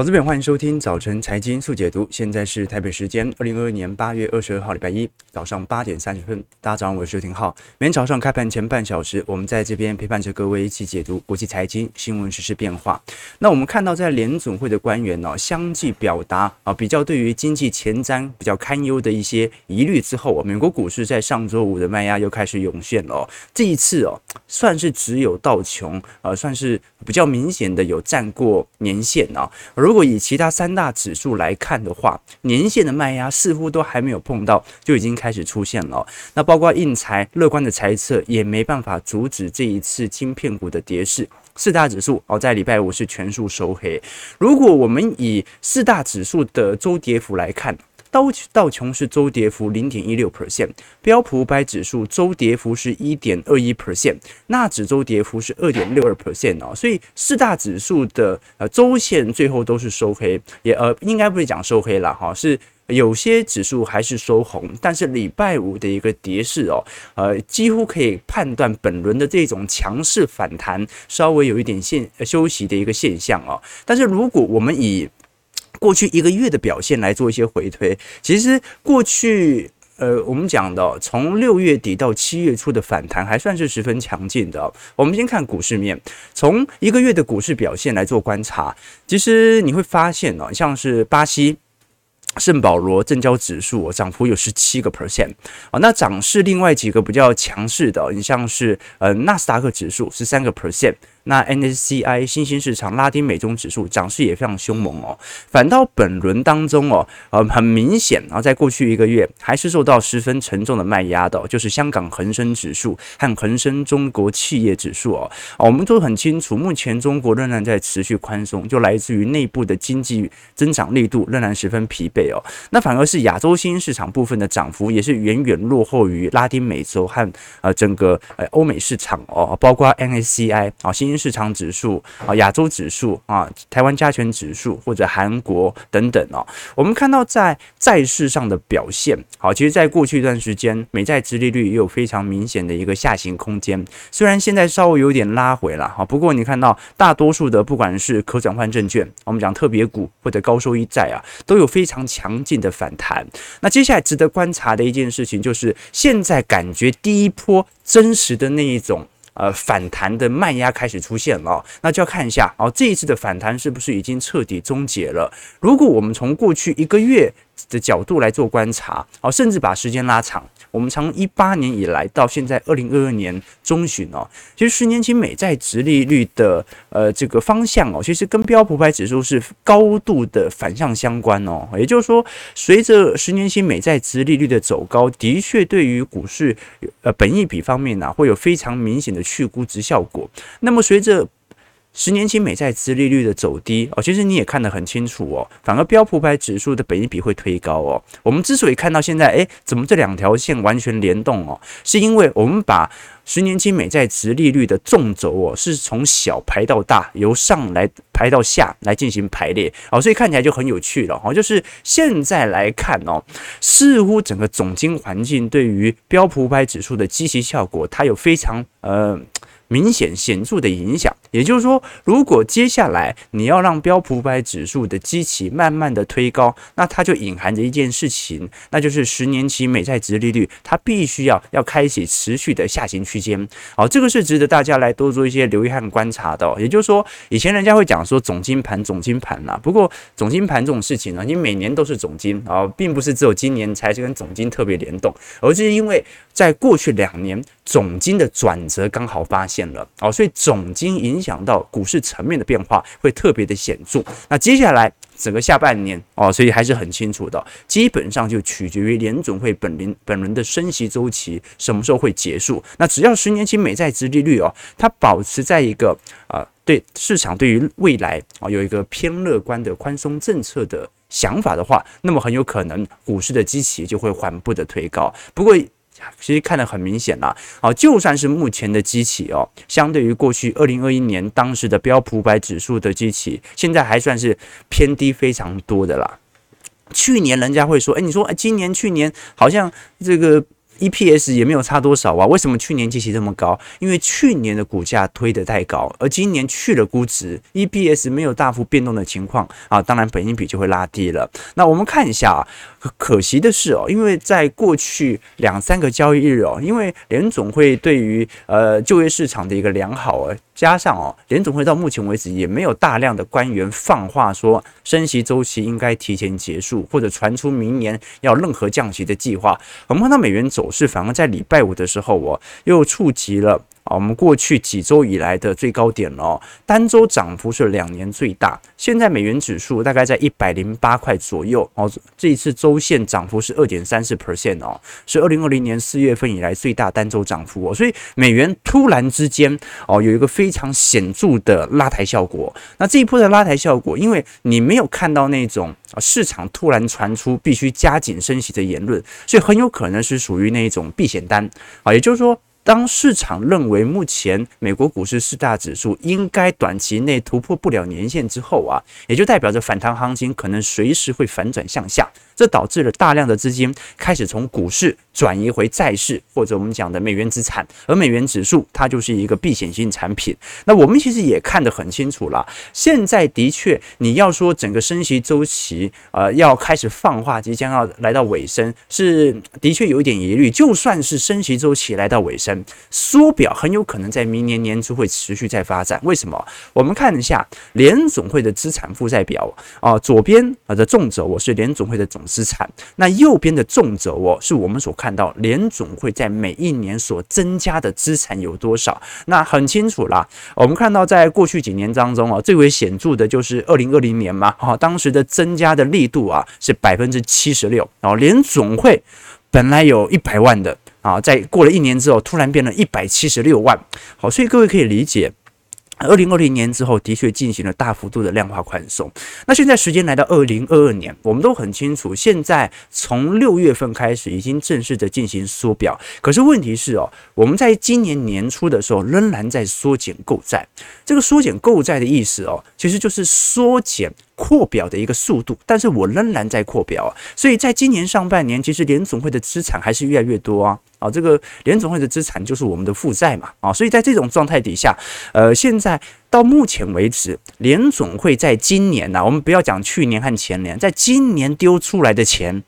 投资朋友，欢迎收听早晨财经速解读。现在是台北时间二零二二年八月二十二号，礼拜一早上八点三十分。大家早上好，我是邱廷浩。每天早上开盘前半小时，我们在这边陪伴着各位一起解读国际财经新闻、时事变化。那我们看到，在联总会的官员呢，相继表达啊，比较对于经济前瞻比较堪忧的一些疑虑之后，美国股市在上周五的卖压又开始涌现了。这一次哦，算是只有道琼啊，算是比较明显的有站过年线啊。如果以其他三大指数来看的话，年线的卖压似乎都还没有碰到，就已经开始出现了。那包括应材乐观的猜测也没办法阻止这一次晶片股的跌势。四大指数哦，在礼拜五是全数收黑。如果我们以四大指数的周跌幅来看，道道琼斯周跌幅零点一六 percent，标普五百指数周跌幅是一点二一 percent，纳指周跌幅是二点六二 percent 哦，所以四大指数的呃周线最后都是收黑，也呃应该不是讲收黑了哈，是有些指数还是收红，但是礼拜五的一个跌势哦，呃几乎可以判断本轮的这种强势反弹稍微有一点现休息的一个现象哦，但是如果我们以过去一个月的表现来做一些回推，其实过去呃，我们讲的从六月底到七月初的反弹还算是十分强劲的。我们先看股市面，从一个月的股市表现来做观察，其实你会发现呢，像是巴西圣保罗证交指数涨幅有十七个 percent 啊，那涨势另外几个比较强势的，你像是呃纳斯达克指数十三个 percent。那 N S C I 新兴市场拉丁美洲指数涨势也非常凶猛哦，反倒本轮当中哦，呃，很明显啊，在过去一个月还是受到十分沉重的卖压的，就是香港恒生指数和恒生中国企业指数哦，我们都很清楚，目前中国仍然在持续宽松，就来自于内部的经济增长力度仍然十分疲惫哦，那反而是亚洲新兴市场部分的涨幅也是远远落后于拉丁美洲和呃整个呃欧美市场哦，包括 N S C I 啊新兴。市场指数啊，亚洲指数啊，台湾加权指数或者韩国等等哦，我们看到在债市上的表现，好，其实，在过去一段时间，美债殖利率也有非常明显的一个下行空间，虽然现在稍微有点拉回了哈，不过你看到大多数的不管是可转换证券，我们讲特别股或者高收益债啊，都有非常强劲的反弹。那接下来值得观察的一件事情就是，现在感觉第一波真实的那一种。呃，反弹的慢压开始出现了，那就要看一下哦，这一次的反弹是不是已经彻底终结了？如果我们从过去一个月的角度来做观察，哦，甚至把时间拉长。我们从一八年以来到现在二零二二年中旬哦，其实十年期美债殖利率的呃这个方向哦，其实跟标普五百指数是高度的反向相关哦。也就是说，随着十年期美债殖利率的走高，的确对于股市呃本益比方面呢，会有非常明显的去估值效果。那么随着十年期美债殖利率的走低哦，其实你也看得很清楚哦，反而标普五百指数的本益比会推高哦。我们之所以看到现在，诶，怎么这两条线完全联动哦？是因为我们把十年期美债殖利率的纵轴哦，是从小排到大，由上来排到下来进行排列哦，所以看起来就很有趣了哦。就是现在来看哦，似乎整个总经环境对于标普五百指数的积极效果，它有非常呃。明显显著的影响，也就是说，如果接下来你要让标普五百指数的基期慢慢的推高，那它就隐含着一件事情，那就是十年期美债殖利率它必须要要开启持续的下行区间。好，这个是值得大家来多做一些留意和观察的。也就是说，以前人家会讲说总金盘总金盘啦，不过总金盘这种事情呢，你每年都是总金啊，并不是只有今年才是跟总金特别联动，而是因为在过去两年总金的转折刚好发现。变了哦，所以总经影响到股市层面的变化会特别的显著。那接下来整个下半年哦，所以还是很清楚的，基本上就取决于联准会本轮本轮的升息周期什么时候会结束。那只要十年期美债殖利率哦，它保持在一个啊，对市场对于未来啊有一个偏乐观的宽松政策的想法的话，那么很有可能股市的基期就会缓步的推高。不过，其实看得很明显了，啊，就算是目前的机器哦，相对于过去二零二一年当时的标普百指数的机器，现在还算是偏低非常多的啦。去年人家会说，哎，你说，哎，今年去年好像这个 EPS 也没有差多少啊。为什么去年绩息这么高？因为去年的股价推得太高，而今年去了估值，EPS 没有大幅变动的情况啊，当然本金比就会拉低了。那我们看一下啊，可惜的是哦，因为在过去两三个交易日哦，因为联总会对于呃就业市场的一个良好啊。加上哦，联总会到目前为止也没有大量的官员放话说升息周期应该提前结束，或者传出明年要任何降息的计划。我们看到美元走势反而在礼拜五的时候，哦，又触及了。我们过去几周以来的最高点哦，单周涨幅是两年最大。现在美元指数大概在一百零八块左右哦，这一次周线涨幅是二点三四 percent 哦，是二零二零年四月份以来最大单周涨幅哦。所以美元突然之间哦，有一个非常显著的拉抬效果。那这一波的拉抬效果，因为你没有看到那种市场突然传出必须加紧升息的言论，所以很有可能是属于那种避险单啊，也就是说。当市场认为目前美国股市四大指数应该短期内突破不了年线之后啊，也就代表着反弹行情可能随时会反转向下。这导致了大量的资金开始从股市转移回债市，或者我们讲的美元资产，而美元指数它就是一个避险性产品。那我们其实也看得很清楚了，现在的确你要说整个升息周期呃要开始放话，即将要来到尾声，是的确有一点疑虑。就算是升息周期来到尾声，缩表很有可能在明年年初会持续在发展。为什么？我们看一下联总会的资产负债表啊，左边啊的纵轴我是联总会的总。资产，那右边的纵轴哦，是我们所看到联总会在每一年所增加的资产有多少？那很清楚啦，我们看到在过去几年当中啊，最为显著的就是二零二零年嘛，哈，当时的增加的力度啊是百分之七十六，然后联总会本来有一百万的啊，在过了一年之后，突然变了一百七十六万，好，所以各位可以理解。二零二零年之后，的确进行了大幅度的量化宽松。那现在时间来到二零二二年，我们都很清楚，现在从六月份开始已经正式的进行缩表。可是问题是哦，我们在今年年初的时候仍然在缩减购债。这个缩减购债的意思哦，其实就是缩减扩表的一个速度。但是我仍然在扩表啊，所以在今年上半年，其实联总会的资产还是越来越多啊。啊，这个联总会的资产就是我们的负债嘛，啊，所以在这种状态底下，呃，现在到目前为止，联总会在今年呢，我们不要讲去年和前年，在今年丢出来的钱。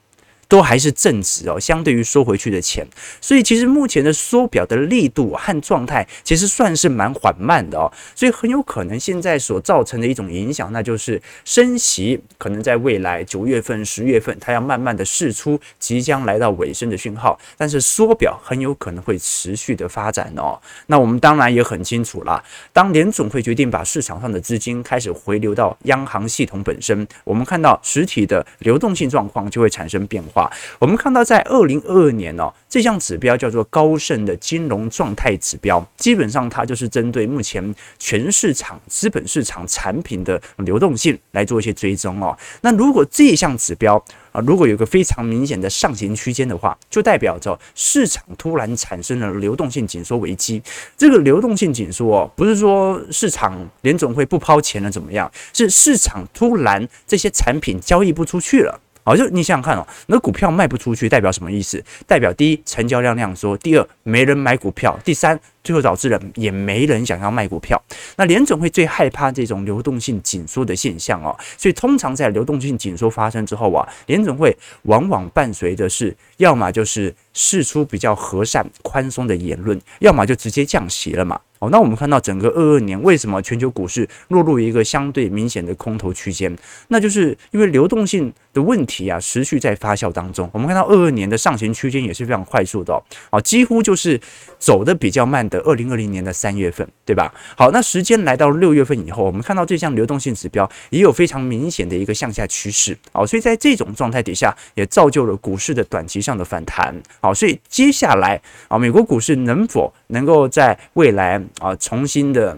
都还是正值哦，相对于收回去的钱，所以其实目前的缩表的力度和状态其实算是蛮缓慢的哦，所以很有可能现在所造成的一种影响，那就是升息可能在未来九月份、十月份，它要慢慢的释出即将来到尾声的讯号，但是缩表很有可能会持续的发展哦。那我们当然也很清楚啦，当联总会决定把市场上的资金开始回流到央行系统本身，我们看到实体的流动性状况就会产生变化。我们看到，在二零二二年哦，这项指标叫做高盛的金融状态指标，基本上它就是针对目前全市场资本市场产品的流动性来做一些追踪哦。那如果这项指标啊，如果有个非常明显的上行区间的话，就代表着市场突然产生了流动性紧缩危机。这个流动性紧缩哦，不是说市场联总会不抛钱了怎么样，是市场突然这些产品交易不出去了。好，就你想想看哦，那股票卖不出去，代表什么意思？代表第一，成交量量缩；第二，没人买股票；第三，最后导致了也没人想要卖股票。那联总会最害怕这种流动性紧缩的现象哦，所以通常在流动性紧缩发生之后啊，联总会往往伴随的是，要么就是释出比较和善宽松的言论，要么就直接降息了嘛。哦，那我们看到整个二二年为什么全球股市落入一个相对明显的空头区间？那就是因为流动性的问题啊，持续在发酵当中。我们看到二二年的上行区间也是非常快速的哦，啊，几乎就是走得比较慢的二零二零年的三月份，对吧？好，那时间来到六月份以后，我们看到这项流动性指标也有非常明显的一个向下趋势。好，所以在这种状态底下，也造就了股市的短期上的反弹。好，所以接下来啊，美国股市能否能够在未来？啊，重新的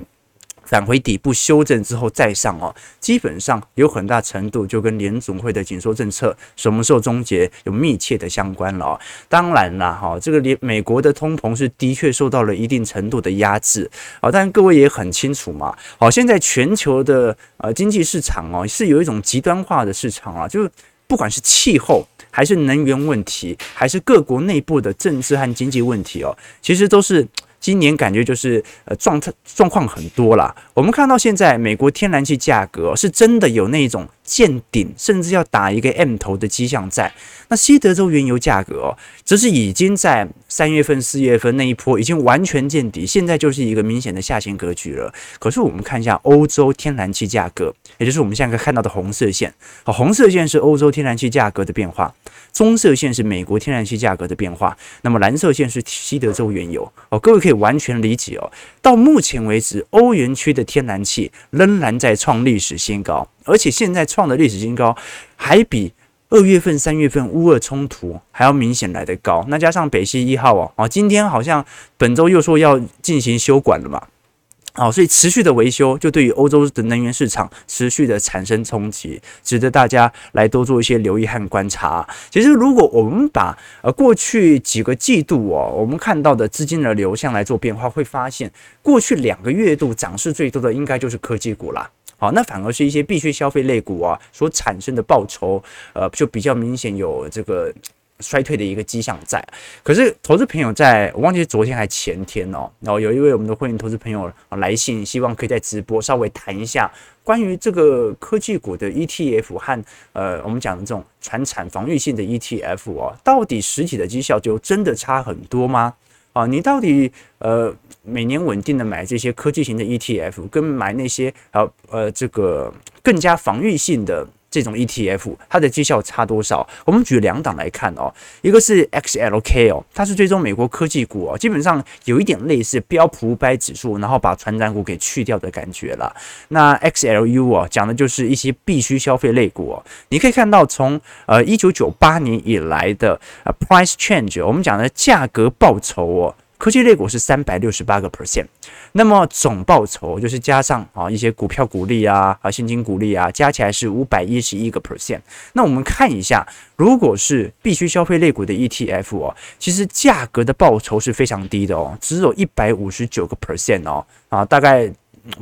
返回底部修正之后再上哦，基本上有很大程度就跟联总会的紧缩政策什么时候终结有密切的相关了哦。当然啦，哈，这个联美国的通膨是的确受到了一定程度的压制啊，但各位也很清楚嘛，好，现在全球的呃经济市场哦是有一种极端化的市场啊，就是。不管是气候，还是能源问题，还是各国内部的政治和经济问题哦，其实都是。今年感觉就是呃状态状况很多了。我们看到现在美国天然气价格是真的有那种见顶，甚至要打一个 M 头的迹象在。那西德州原油价格哦，则是已经在三月份、四月份那一波已经完全见底，现在就是一个明显的下行格局了。可是我们看一下欧洲天然气价格，也就是我们现在看到的红色线，红色线是欧洲天然气价格的变化。棕色线是美国天然气价格的变化，那么蓝色线是西德州原油哦，各位可以完全理解哦。到目前为止，欧元区的天然气仍然在创历史新高，而且现在创的历史新高还比二月份、三月份乌俄冲突还要明显来得高。那加上北溪一号哦，哦，今天好像本周又说要进行修管了嘛。好，所以持续的维修就对于欧洲的能源市场持续的产生冲击，值得大家来多做一些留意和观察。其实，如果我们把呃过去几个季度哦，我们看到的资金的流向来做变化，会发现过去两个月度涨势最多的应该就是科技股啦。好，那反而是一些必需消费类股啊所产生的报酬，呃，就比较明显有这个。衰退的一个迹象在，可是投资朋友在我忘记昨天还前天哦，然后有一位我们的会员投资朋友来信，希望可以在直播稍微谈一下关于这个科技股的 ETF 和呃我们讲的这种传产防御性的 ETF 哦，到底实体的绩效就真的差很多吗？啊，你到底呃每年稳定的买这些科技型的 ETF，跟买那些啊呃这个更加防御性的？这种 ETF 它的绩效差多少？我们举两档来看哦，一个是 XLK 哦，它是追踪美国科技股哦，基本上有一点类似标普五百指数，然后把传产股给去掉的感觉了。那 XLU 哦，讲的就是一些必需消费类股哦。你可以看到从呃一九九八年以来的呃 Price Change，我们讲的价格报酬哦。科技类股是三百六十八个 percent，那么总报酬就是加上啊一些股票股利啊啊现金股利啊，加起来是五百一十一个 percent。那我们看一下，如果是必须消费类股的 ETF 哦，其实价格的报酬是非常低的哦，只有一百五十九个 percent 哦啊，大概。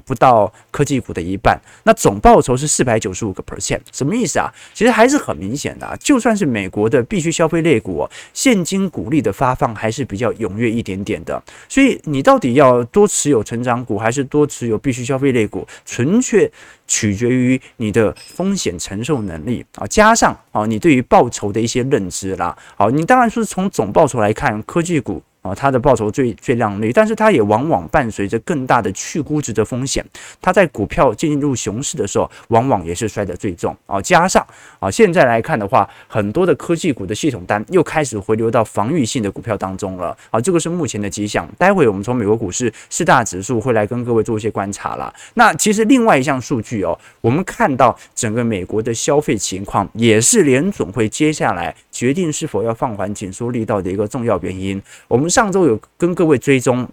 不到科技股的一半，那总报酬是四百九十五个 percent，什么意思啊？其实还是很明显的，就算是美国的必须消费类股，现金股利的发放还是比较踊跃一点点的。所以你到底要多持有成长股，还是多持有必须消费类股，纯粹取决于你的风险承受能力啊，加上啊你对于报酬的一些认知啦。好，你当然是从总报酬来看科技股。啊，它的报酬最最亮丽，但是它也往往伴随着更大的去估值的风险。它在股票进入熊市的时候，往往也是摔得最重啊。加上啊，现在来看的话，很多的科技股的系统单又开始回流到防御性的股票当中了啊。这个是目前的迹象。待会我们从美国股市四大指数会来跟各位做一些观察啦。那其实另外一项数据哦，我们看到整个美国的消费情况，也是联总会接下来决定是否要放缓紧缩力道的一个重要原因。我们。上周有跟各位追踪。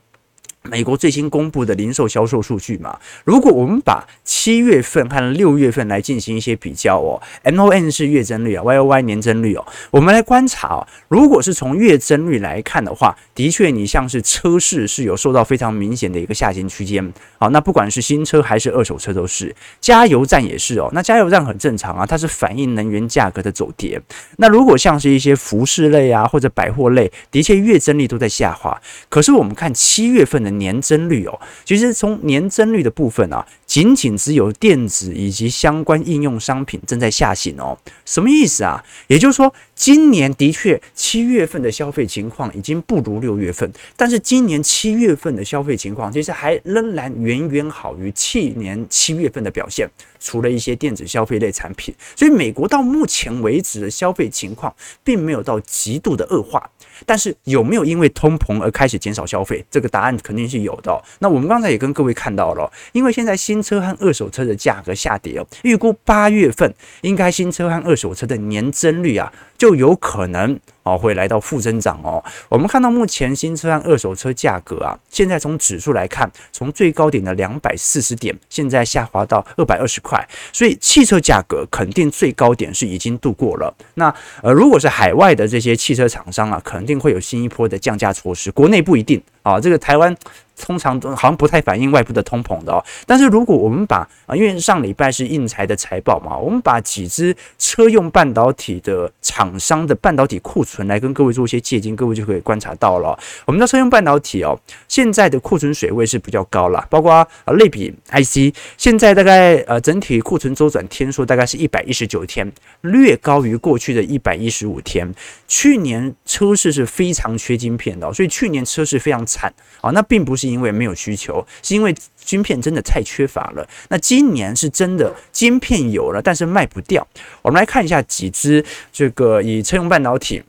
美国最新公布的零售销售数据嘛，如果我们把七月份和六月份来进行一些比较哦，MON 是月增率啊，YOY 年增率哦，我们来观察哦，如果是从月增率来看的话，的确你像是车市是有受到非常明显的一个下行区间，好，那不管是新车还是二手车都是，加油站也是哦，那加油站很正常啊，它是反映能源价格的走跌，那如果像是一些服饰类啊或者百货类，的确月增率都在下滑，可是我们看七月份的。年增率哦，其实从年增率的部分啊，仅仅只有电子以及相关应用商品正在下行哦。什么意思啊？也就是说，今年的确七月份的消费情况已经不如六月份，但是今年七月份的消费情况其实还仍然远远好于去年七月份的表现。除了一些电子消费类产品，所以美国到目前为止的消费情况并没有到极度的恶化。但是有没有因为通膨而开始减少消费？这个答案肯定是有的。那我们刚才也跟各位看到了，因为现在新车和二手车的价格下跌哦，预估八月份应该新车和二手车的年增率啊就有可能。哦，会来到负增长哦。我们看到目前新车和二手车价格啊，现在从指数来看，从最高点的两百四十点，现在下滑到二百二十块，所以汽车价格肯定最高点是已经度过了。那呃，如果是海外的这些汽车厂商啊，肯定会有新一波的降价措施，国内不一定啊。这个台湾。通常都好像不太反映外部的通膨的哦。但是如果我们把啊，因为上礼拜是印材的财报嘛，我们把几只车用半导体的厂商的半导体库存来跟各位做一些借鉴，各位就可以观察到了。我们的车用半导体哦，现在的库存水位是比较高了，包括啊类比 IC，现在大概呃整体库存周转天数大概是一百一十九天，略高于过去的一百一十五天。去年车市是非常缺晶片的，所以去年车市非常惨啊。那并不是因为没有需求，是因为晶片真的太缺乏了。那今年是真的晶片有了，但是卖不掉。我们来看一下几只这个以车用半导体。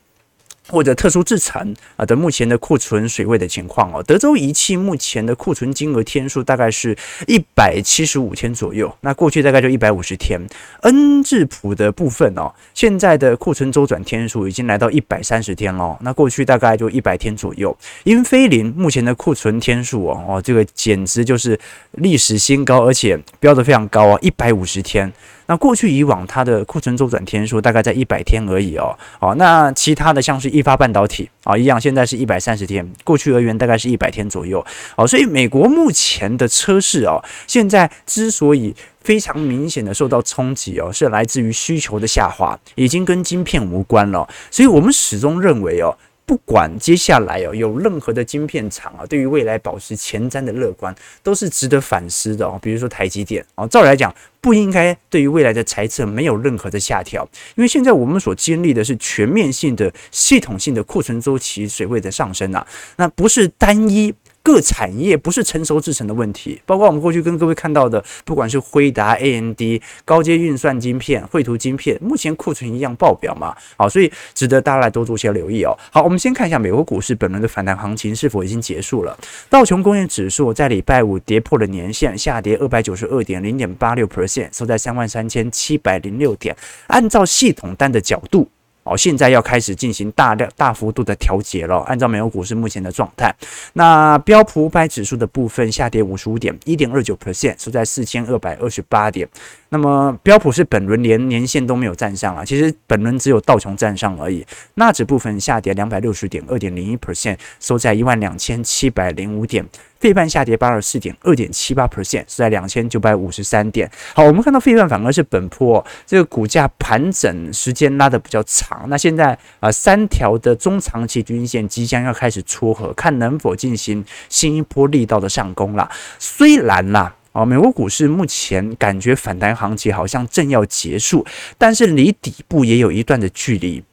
或者特殊制成啊的目前的库存水位的情况哦，德州仪器目前的库存金额天数大概是一百七十五天左右，那过去大概就一百五十天。恩智浦的部分哦，现在的库存周转天数已经来到一百三十天了，那过去大概就一百天左右。英飞凌目前的库存天数哦哦，这个简直就是历史新高，而且标得非常高啊，一百五十天。那过去以往它的库存周转天数大概在一百天而已哦，哦，那其他的像是一发半导体啊一样，现在是一百三十天，过去而言大概是一百天左右，哦，所以美国目前的车市哦，现在之所以非常明显的受到冲击哦，是来自于需求的下滑，已经跟晶片无关了，所以我们始终认为哦。不管接下来哦有任何的晶片厂啊，对于未来保持前瞻的乐观，都是值得反思的哦。比如说台积电哦，照理来讲不应该对于未来的财测没有任何的下调，因为现在我们所经历的是全面性的、系统性的库存周期水位的上升啊，那不是单一。各产业不是成熟制成的问题，包括我们过去跟各位看到的，不管是辉达、AMD、高阶运算晶片、绘图晶片，目前库存一样爆表嘛，好，所以值得大家来多做些留意哦。好，我们先看一下美国股市本轮的反弹行情是否已经结束了。道琼工业指数在礼拜五跌破了年线，下跌二百九十二点零点八六 percent，收在三万三千七百零六点。按照系统单的角度。哦，现在要开始进行大量大幅度的调节了。按照美国股市目前的状态，那标普五百指数的部分下跌五十五点，一点二九 percent，收在四千二百二十八点。那么标普是本轮连年线都没有站上啊，其实本轮只有道琼站上而已。纳指部分下跌两百六十点，二点零一 percent，收在一万两千七百零五点。费半下跌八十四点，二点七八 percent，是在两千九百五十三点。好，我们看到费半反而是本坡这个股价盘整时间拉得比较长。那现在啊，三条的中长期均线即将要开始撮合，看能否进行新一波力道的上攻啦。虽然啦，啊，美国股市目前感觉反弹行情好像正要结束，但是离底部也有一段的距离。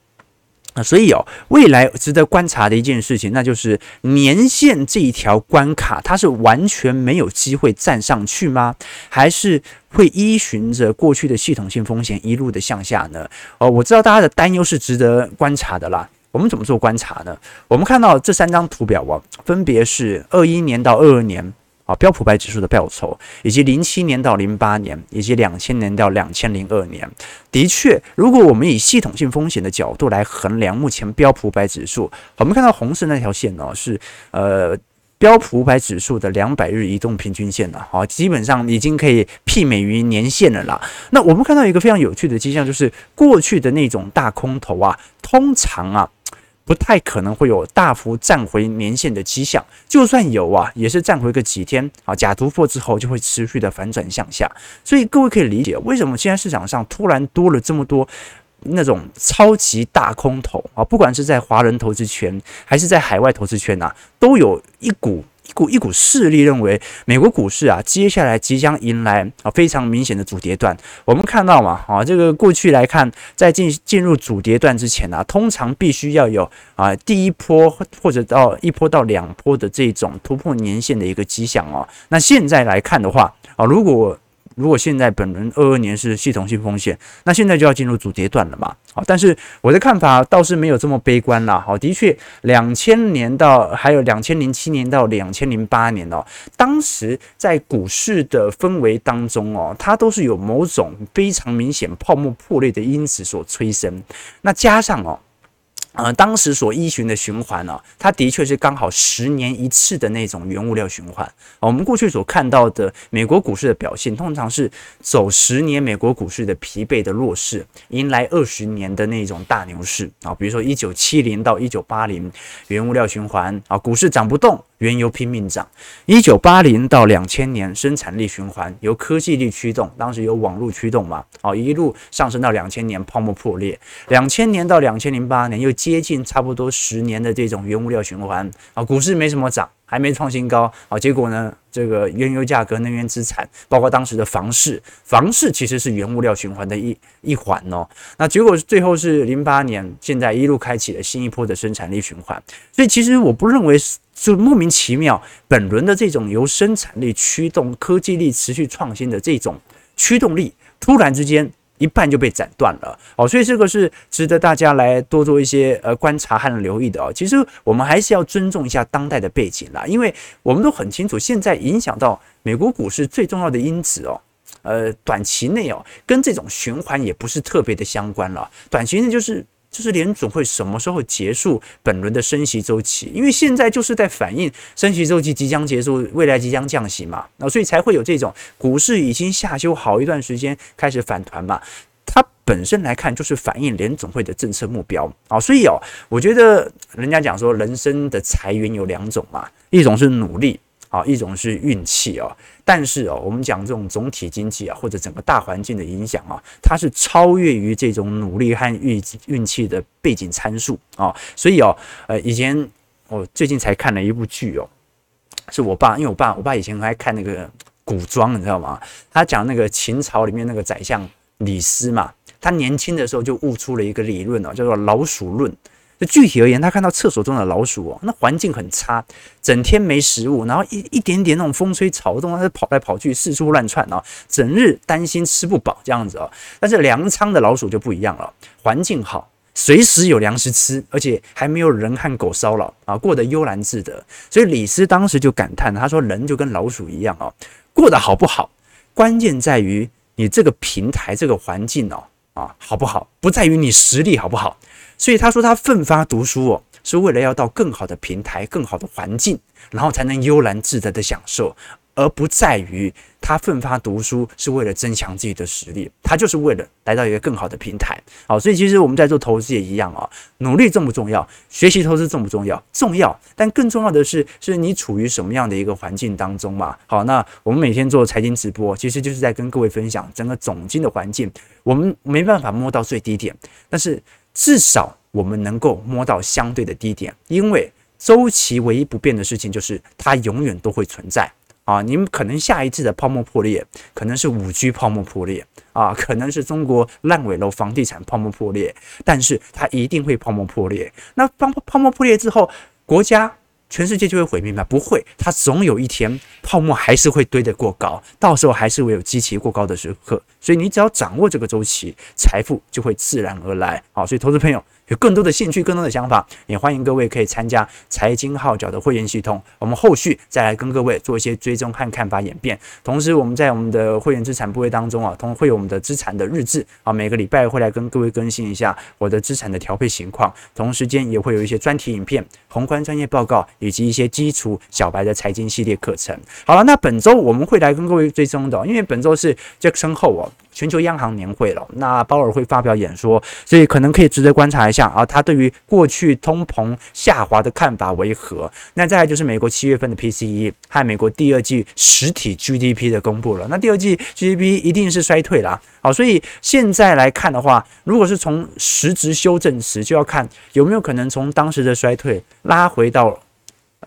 所以哦，未来值得观察的一件事情，那就是年线这一条关卡，它是完全没有机会站上去吗？还是会依循着过去的系统性风险一路的向下呢？哦，我知道大家的担忧是值得观察的啦。我们怎么做观察呢？我们看到这三张图表哦，分别是二一年到二二年。啊，标普百指数的报酬，以及零七年到零八年，以及两千年到两千零二年，的确，如果我们以系统性风险的角度来衡量，目前标普百指数，我们看到红色那条线呢，是呃标普百指数的两百日移动平均线了，好，基本上已经可以媲美于年线了啦。那我们看到一个非常有趣的迹象，就是过去的那种大空头啊，通常啊。不太可能会有大幅站回年线的迹象，就算有啊，也是站回个几天啊，假突破之后就会持续的反转向下。所以各位可以理解为什么现在市场上突然多了这么多那种超级大空头啊，不管是在华人投资圈还是在海外投资圈呐，都有一股。一股一股势力认为，美国股市啊，接下来即将迎来啊非常明显的主跌段。我们看到嘛，啊，这个过去来看，在进进入主跌段之前啊，通常必须要有啊第一波或者到一波到两波的这种突破年限的一个迹象哦。那现在来看的话啊，如果如果现在本轮二二年是系统性风险，那现在就要进入主跌段了嘛？好，但是我的看法倒是没有这么悲观啦。好，的确，两千年到还有两千零七年到两千零八年哦，当时在股市的氛围当中哦，它都是有某种非常明显泡沫破裂的因子所催生。那加上哦。呃，当时所依循的循环呢、啊，它的确是刚好十年一次的那种原物料循环。我们过去所看到的美国股市的表现，通常是走十年美国股市的疲惫的弱势，迎来二十年的那种大牛市啊。比如说一九七零到一九八零，原物料循环啊，股市涨不动。原油拼命涨，一九八零到两千年生产力循环，由科技力驱动，当时由网络驱动嘛，啊，一路上升到两千年泡沫破裂，两千年到两千零八年又接近差不多十年的这种原物料循环，啊，股市没什么涨。还没创新高啊！结果呢，这个原油价格、能源资产，包括当时的房市，房市其实是原物料循环的一一环哦。那结果最后是零八年，现在一路开启了新一波的生产力循环。所以其实我不认为就莫名其妙，本轮的这种由生产力驱动、科技力持续创新的这种驱动力，突然之间。一半就被斩断了哦，所以这个是值得大家来多做一些呃观察和留意的哦。其实我们还是要尊重一下当代的背景啦，因为我们都很清楚，现在影响到美国股市最重要的因子哦，呃，短期内哦，跟这种循环也不是特别的相关了。短期内就是。就是联总会什么时候结束本轮的升息周期？因为现在就是在反映升息周期即将结束，未来即将降息嘛，那所以才会有这种股市已经下修好一段时间开始反弹嘛。它本身来看就是反映联总会的政策目标啊，所以哦，我觉得人家讲说人生的财源有两种嘛，一种是努力。啊，一种是运气哦，但是哦，我们讲这种总体经济啊，或者整个大环境的影响啊，它是超越于这种努力和运运气的背景参数啊，所以哦，呃，以前我最近才看了一部剧哦，是我爸，因为我爸，我爸以前还看那个古装，你知道吗？他讲那个秦朝里面那个宰相李斯嘛，他年轻的时候就悟出了一个理论哦，叫做老鼠论。就具体而言，他看到厕所中的老鼠哦，那环境很差，整天没食物，然后一一点点那种风吹草动，它就跑来跑去，四处乱窜哦，整日担心吃不饱这样子哦。但是粮仓的老鼠就不一样了，环境好，随时有粮食吃，而且还没有人和狗骚扰啊，过得悠然自得。所以李斯当时就感叹，他说：“人就跟老鼠一样哦，过得好不好，关键在于你这个平台、这个环境哦，啊好不好，不在于你实力好不好。”所以他说他奋发读书哦，是为了要到更好的平台、更好的环境，然后才能悠然自得的享受，而不在于他奋发读书是为了增强自己的实力，他就是为了来到一个更好的平台。好，所以其实我们在做投资也一样啊，努力重不重要？学习投资重不重要？重要，但更重要的是，是你处于什么样的一个环境当中嘛？好，那我们每天做财经直播，其实就是在跟各位分享整个总经的环境，我们没办法摸到最低点，但是。至少我们能够摸到相对的低点，因为周期唯一不变的事情就是它永远都会存在啊！你们可能下一次的泡沫破裂，可能是五 G 泡沫破裂啊，可能是中国烂尾楼房地产泡沫破裂，但是它一定会泡沫破裂。那泡泡沫破裂之后，国家全世界就会毁灭吗？不会，它总有一天泡沫还是会堆得过高，到时候还是会有基期过高的时刻。所以你只要掌握这个周期，财富就会自然而来。好，所以投资朋友有更多的兴趣、更多的想法，也欢迎各位可以参加财经号角的会员系统。我们后续再来跟各位做一些追踪和看法演变。同时，我们在我们的会员资产部位当中啊，同会有我们的资产的日志啊，每个礼拜会来跟各位更新一下我的资产的调配情况。同时间也会有一些专题影片、宏观专业报告以及一些基础小白的财经系列课程。好了，那本周我们会来跟各位追踪的，因为本周是 Jackson Hole 哦。全球央行年会了，那鲍尔会发表演说，所以可能可以值得观察一下啊。他对于过去通膨下滑的看法为何？那再来就是美国七月份的 PCE 和美国第二季实体 GDP 的公布了。那第二季 GDP 一定是衰退啦。好，所以现在来看的话，如果是从实质修正时，就要看有没有可能从当时的衰退拉回到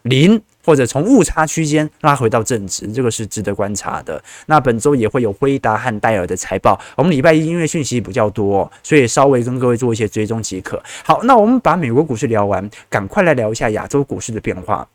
零。或者从误差区间拉回到正值，这个是值得观察的。那本周也会有辉达和戴尔的财报。我们礼拜一因为讯息比较多，所以稍微跟各位做一些追踪即可。好，那我们把美国股市聊完，赶快来聊一下亚洲股市的变化。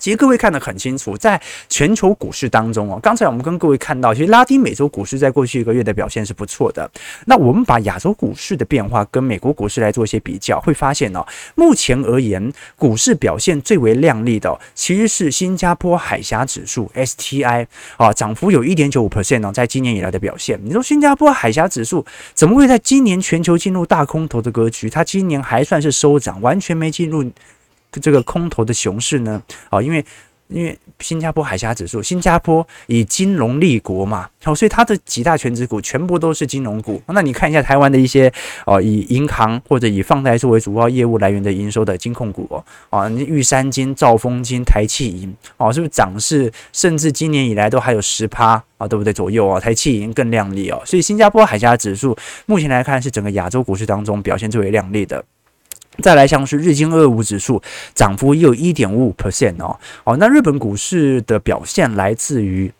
其实各位看得很清楚，在全球股市当中哦，刚才我们跟各位看到，其实拉丁美洲股市在过去一个月的表现是不错的。那我们把亚洲股市的变化跟美国股市来做一些比较，会发现哦，目前而言，股市表现最为亮丽的其实是新加坡海峡指数 STI 啊，涨幅有一点九五 percent，在今年以来的表现。你说新加坡海峡指数怎么会在今年全球进入大空头的格局？它今年还算是收涨，完全没进入。这个空头的熊市呢？啊，因为因为新加坡海峡指数，新加坡以金融立国嘛，哦，所以它的几大权值股全部都是金融股。那你看一下台湾的一些哦，以银行或者以放贷作为主要业务来源的营收的金控股哦，啊，你玉山金、兆丰金、台气银哦，是不是涨势甚至今年以来都还有十趴啊，对不对？左右啊，台企银更亮丽哦。所以新加坡海峡指数目前来看是整个亚洲股市当中表现最为亮丽的。再来像是日经二五指数涨幅也有一点五五 percent 哦，哦，那日本股市的表现来自于。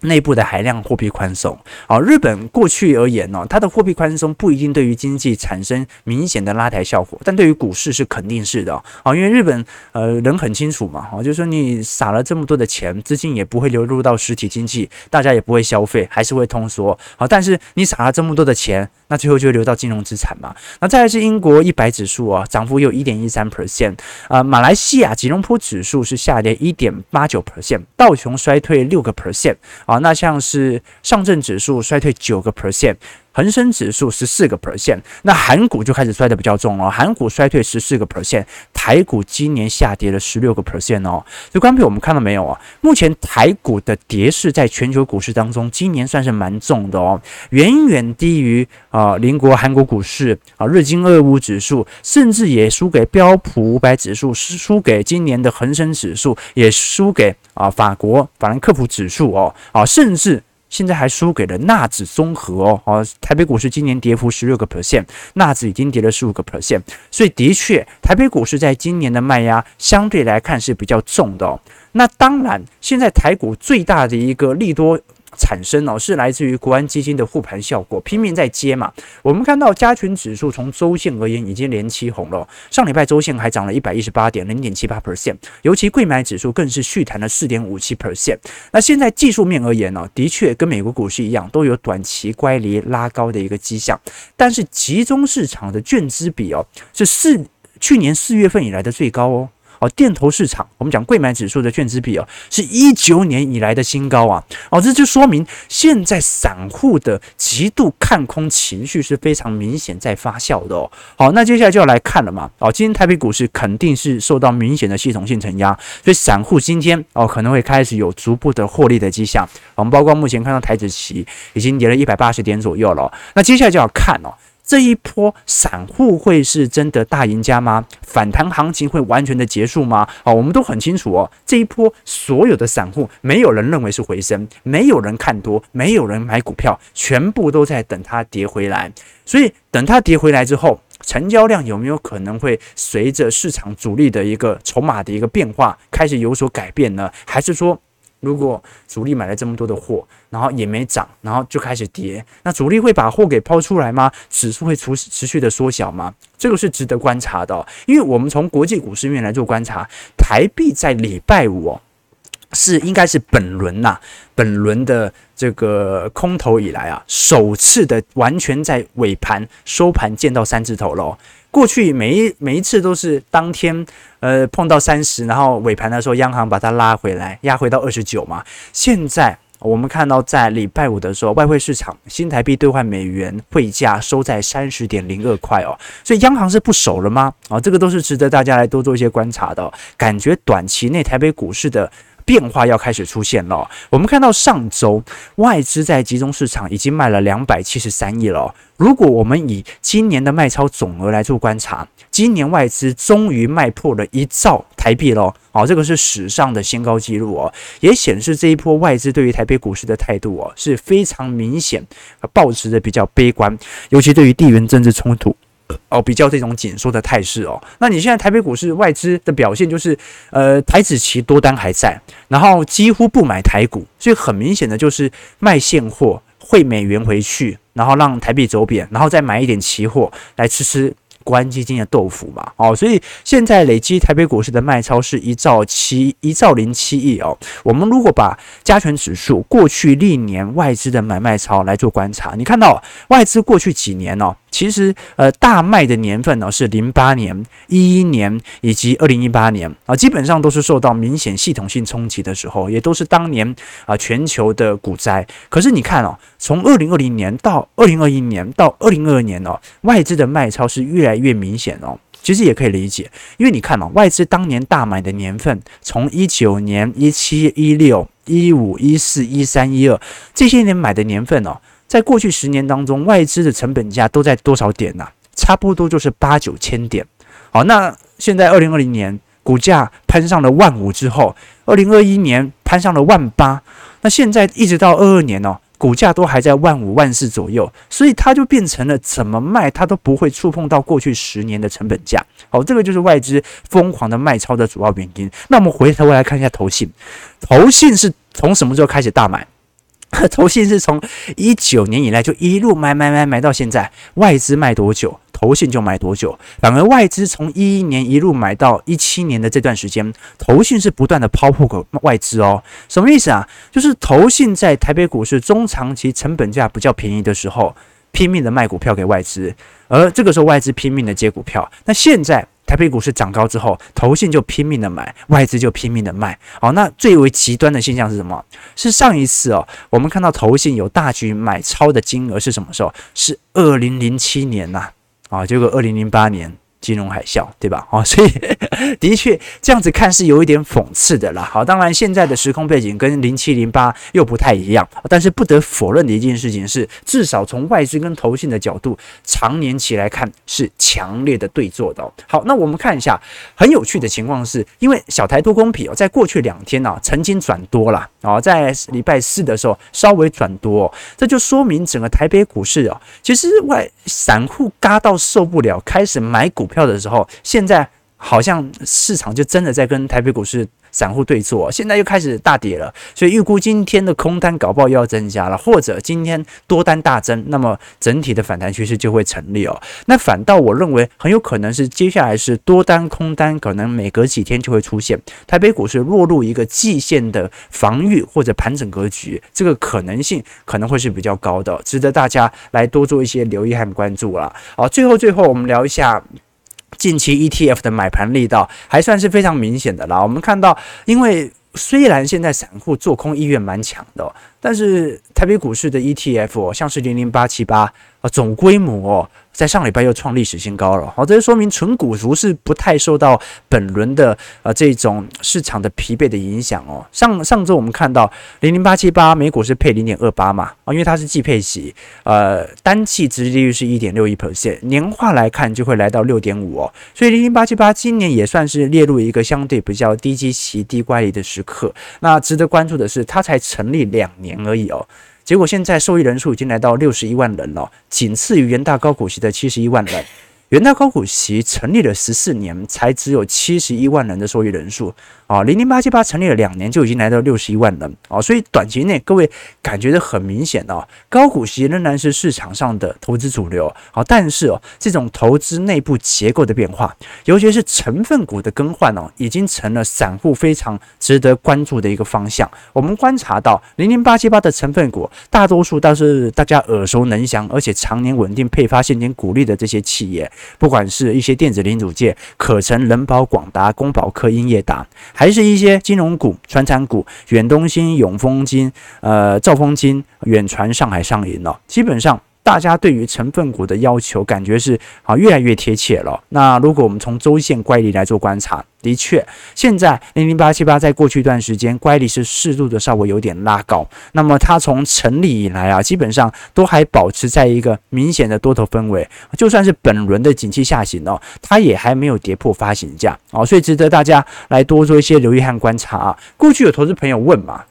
内部的海量货币宽松，啊，日本过去而言呢，它的货币宽松不一定对于经济产生明显的拉抬效果，但对于股市是肯定是的，啊，因为日本呃人很清楚嘛，哈，就是说你撒了这么多的钱，资金也不会流入到实体经济，大家也不会消费，还是会通缩，好，但是你撒了这么多的钱，那最后就会流到金融资产嘛，那再来是英国一百指数啊，涨幅有一点一三 percent，啊，马来西亚吉隆坡指数是下跌一点八九 percent，道琼衰退六个 percent，啊。那像是上证指数衰退九个 percent。恒生指数十四个 percent，那韩股就开始摔得比较重了，韩股衰退十四个 percent，台股今年下跌了十六个 percent 哦。所以观众我们看到没有啊？目前台股的跌势在全球股市当中，今年算是蛮重的哦，远远低于啊邻国韩国股市啊日经二五指数，甚至也输给标普五百指数，输给今年的恒生指数，也输给啊法国法兰克福指数哦，啊甚至。现在还输给了纳指综合哦，哦，台北股市今年跌幅十六个 percent，纳指已经跌了十五个 percent，所以的确，台北股市在今年的卖压相对来看是比较重的哦。那当然，现在台股最大的一个利多。产生哦，是来自于国安基金的护盘效果，拼命在接嘛。我们看到加权指数从周线而言已经连七红了，上礼拜周线还涨了一百一十八点零点七八 percent，尤其贵买指数更是续弹了四点五七 percent。那现在技术面而言呢，的确跟美国股市一样，都有短期乖离拉高的一个迹象，但是集中市场的券资比哦，是四去年四月份以来的最高哦。哦，电投市场，我们讲柜买指数的券资比哦，是一九年以来的新高啊！哦，这就说明现在散户的极度看空情绪是非常明显在发酵的哦。好，那接下来就要来看了嘛。哦，今天台北股市肯定是受到明显的系统性承压，所以散户今天哦可能会开始有逐步的获利的迹象。我们包括目前看到台指期已经跌了一百八十点左右了。那接下来就要看哦。这一波散户会是真的大赢家吗？反弹行情会完全的结束吗？啊，我们都很清楚哦，这一波所有的散户，没有人认为是回升，没有人看多，没有人买股票，全部都在等它跌回来。所以等它跌回来之后，成交量有没有可能会随着市场主力的一个筹码的一个变化开始有所改变呢？还是说，如果主力买了这么多的货，然后也没涨，然后就开始跌，那主力会把货给抛出来吗？指数会持持续的缩小吗？这个是值得观察的，因为我们从国际股市面来做观察，台币在礼拜五，是应该是本轮呐，本轮的这个空头以来啊，首次的完全在尾盘收盘见到三字头喽。过去每一每一次都是当天，呃，碰到三十，然后尾盘的时候，央行把它拉回来，压回到二十九嘛。现在我们看到，在礼拜五的时候，外汇市场新台币兑换美元汇价收在三十点零二块哦，所以央行是不守了吗？啊、哦，这个都是值得大家来多做一些观察的、感觉短期内台北股市的。变化要开始出现了。我们看到上周外资在集中市场已经卖了两百七十三亿了。如果我们以今年的卖超总额来做观察，今年外资终于卖破了一兆台币了。哦，这个是史上的新高纪录哦，也显示这一波外资对于台北股市的态度哦是非常明显，抱持的比较悲观，尤其对于地缘政治冲突。哦，比较这种紧缩的态势哦，那你现在台北股市外资的表现就是，呃，台指期多单还在，然后几乎不买台股，所以很明显的就是卖现货汇美元回去，然后让台币走贬，然后再买一点期货来吃吃国安基金的豆腐嘛，哦，所以现在累积台北股市的卖超是一兆七一兆零七亿哦。我们如果把加权指数过去历年外资的买卖超来做观察，你看到外资过去几年哦。其实，呃，大卖的年份呢是零八年、一一年以及二零一八年啊，基本上都是受到明显系统性冲击的时候，也都是当年啊全球的股灾。可是你看哦，从二零二零年到二零二一年到二零二二年哦，外资的卖超是越来越明显哦。其实也可以理解，因为你看哦，外资当年大买的年份，从一九年、一七、一六、一五、一四、一三、一二这些年买的年份哦。在过去十年当中，外资的成本价都在多少点呢、差不多就是八九千点。好，那现在二零二零年股价攀上了万五之后，二零二一年攀上了万八，那现在一直到二二年哦，股价都还在万五万四左右，所以它就变成了怎么卖它都不会触碰到过去十年的成本价。好，这个就是外资疯狂的卖超的主要原因。那我们回头来看一下投信，投信是从什么时候开始大买？投信是从一九年以来就一路买买买买到现在，外资卖多久，投信就买多久。反而外资从一一年一路买到一七年的这段时间，投信是不断的抛货给外资哦。什么意思啊？就是投信在台北股市中长期成本价比较便宜的时候，拼命的卖股票给外资，而这个时候外资拼命的接股票。那现在。台北股市涨高之后，投信就拼命的买，外资就拼命的卖。好，那最为极端的现象是什么？是上一次哦，我们看到投信有大举买超的金额是什么时候？是二零零七年呐，啊，结果二零零八年。金融海啸，对吧？哦，所以 的确这样子看是有一点讽刺的啦。好，当然现在的时空背景跟零七零八又不太一样，但是不得否认的一件事情是，至少从外资跟投信的角度，长年期来看是强烈的对做的。好，那我们看一下很有趣的情况是，因为小台多空比哦，在过去两天呢曾经转多了哦，在礼拜四的时候稍微转多，这就说明整个台北股市哦，其实外散户嘎到受不了，开始买股票。的时候，现在好像市场就真的在跟台北股市散户对坐，现在又开始大跌了，所以预估今天的空单搞不好又要增加了，或者今天多单大增，那么整体的反弹趋势就会成立哦。那反倒我认为很有可能是接下来是多单空单，可能每隔几天就会出现台北股市落入一个季线的防御或者盘整格局，这个可能性可能会是比较高的，值得大家来多做一些留意和关注了。好，最后最后我们聊一下。近期 ETF 的买盘力道还算是非常明显的啦。我们看到，因为虽然现在散户做空意愿蛮强的，但是台北股市的 ETF 像是零零八七八啊，总规模。在上礼拜又创历史新高了，好，这就说明纯股族是不太受到本轮的呃这种市场的疲惫的影响哦。上上周我们看到零零八七八美股是配零点二八嘛，啊，因为它是季配息，呃，单季殖利率是一点六一 percent，年化来看就会来到六点五哦，所以零零八七八今年也算是列入一个相对比较低基期、低乖离的时刻。那值得关注的是，它才成立两年而已哦。结果现在受益人数已经来到六十一万人了，仅次于元大高股息的七十一万人。元大高股息成立了十四年，才只有七十一万人的受益人数啊！零零八七八成立了两年，就已经来到六十一万人啊！所以短期内各位感觉得很明显哦，高股息仍然是市场上的投资主流啊！但是哦，这种投资内部结构的变化，尤其是成分股的更换哦，已经成了散户非常值得关注的一个方向。我们观察到零零八七八的成分股，大多数都是大家耳熟能详，而且常年稳定配发现金股利的这些企业。不管是一些电子零组件，可成、人保、广达、公保科、英业达，还还是一些金融股、传产股，远东新、永丰金、呃兆丰金、远传、上海上银了，基本上。大家对于成分股的要求，感觉是啊越来越贴切了。那如果我们从周线乖离来做观察，的确，现在零零八七八在过去一段时间乖离是适度的稍微有点拉高。那么它从成立以来啊，基本上都还保持在一个明显的多头氛围。就算是本轮的景气下行哦，它也还没有跌破发行价哦，所以值得大家来多做一些留意和观察啊。过去有投资朋友问嘛，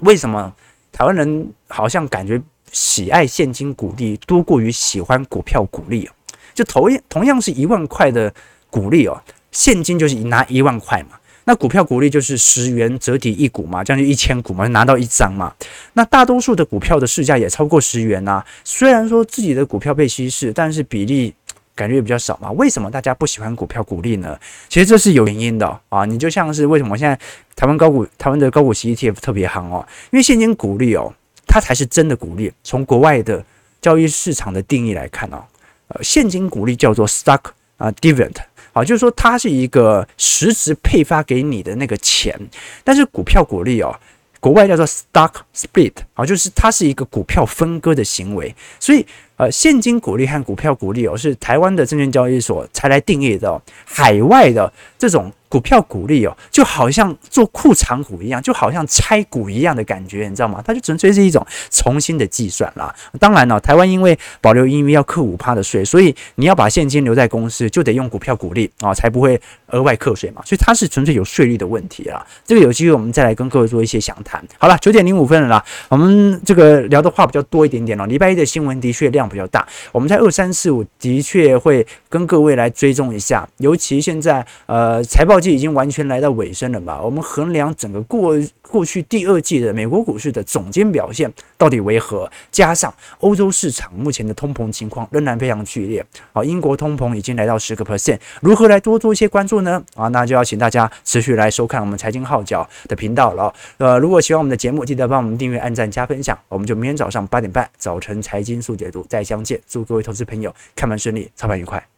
为什么台湾人好像感觉？喜爱现金股利多过于喜欢股票股利，就同样同样是一万块的股利哦，现金就是拿一万块嘛，那股票股利就是十元折抵一股嘛，将近一千股嘛，拿到一张嘛。那大多数的股票的市价也超过十元呐，虽然说自己的股票被稀释，但是比例感觉也比较少嘛。为什么大家不喜欢股票股利呢？其实这是有原因的啊。你就像是为什么现在台湾高股台湾的高股息 ETF 特别夯哦，因为现金股利哦，它才是真的股利。从国外的交易市场的定义来看哦，呃，现金股利叫做 stock 啊 dividend 啊，就是说它是一个实质配发给你的那个钱，但是股票股利哦。国外叫做 stock split 啊，就是它是一个股票分割的行为，所以呃，现金股利和股票股利哦，是台湾的证券交易所才来定义的，海外的这种。股票股利哦，就好像做库藏股一样，就好像拆股一样的感觉，你知道吗？它就纯粹是一种重新的计算啦。当然了，台湾因为保留盈余要课五趴的税，所以你要把现金留在公司，就得用股票股利啊，才不会额外课税嘛。所以它是纯粹有税率的问题啊。这个有机会我们再来跟各位做一些详谈。好了，九点零五分了啦，我们这个聊的话比较多一点点了。礼拜一的新闻的确量比较大，我们在二三四五的确会跟各位来追踪一下，尤其现在呃财报。已经完全来到尾声了嘛？我们衡量整个过过去第二季的美国股市的总监表现到底为何？加上欧洲市场目前的通膨情况仍然非常剧烈好，英国通膨已经来到十个 percent，如何来多做一些关注呢？啊，那就要请大家持续来收看我们财经号角的频道了。呃，如果喜欢我们的节目，记得帮我们订阅、按赞、加分享。我们就明天早上八点半早晨财经速解读再相见。祝各位投资朋友看盘顺利，操盘愉快。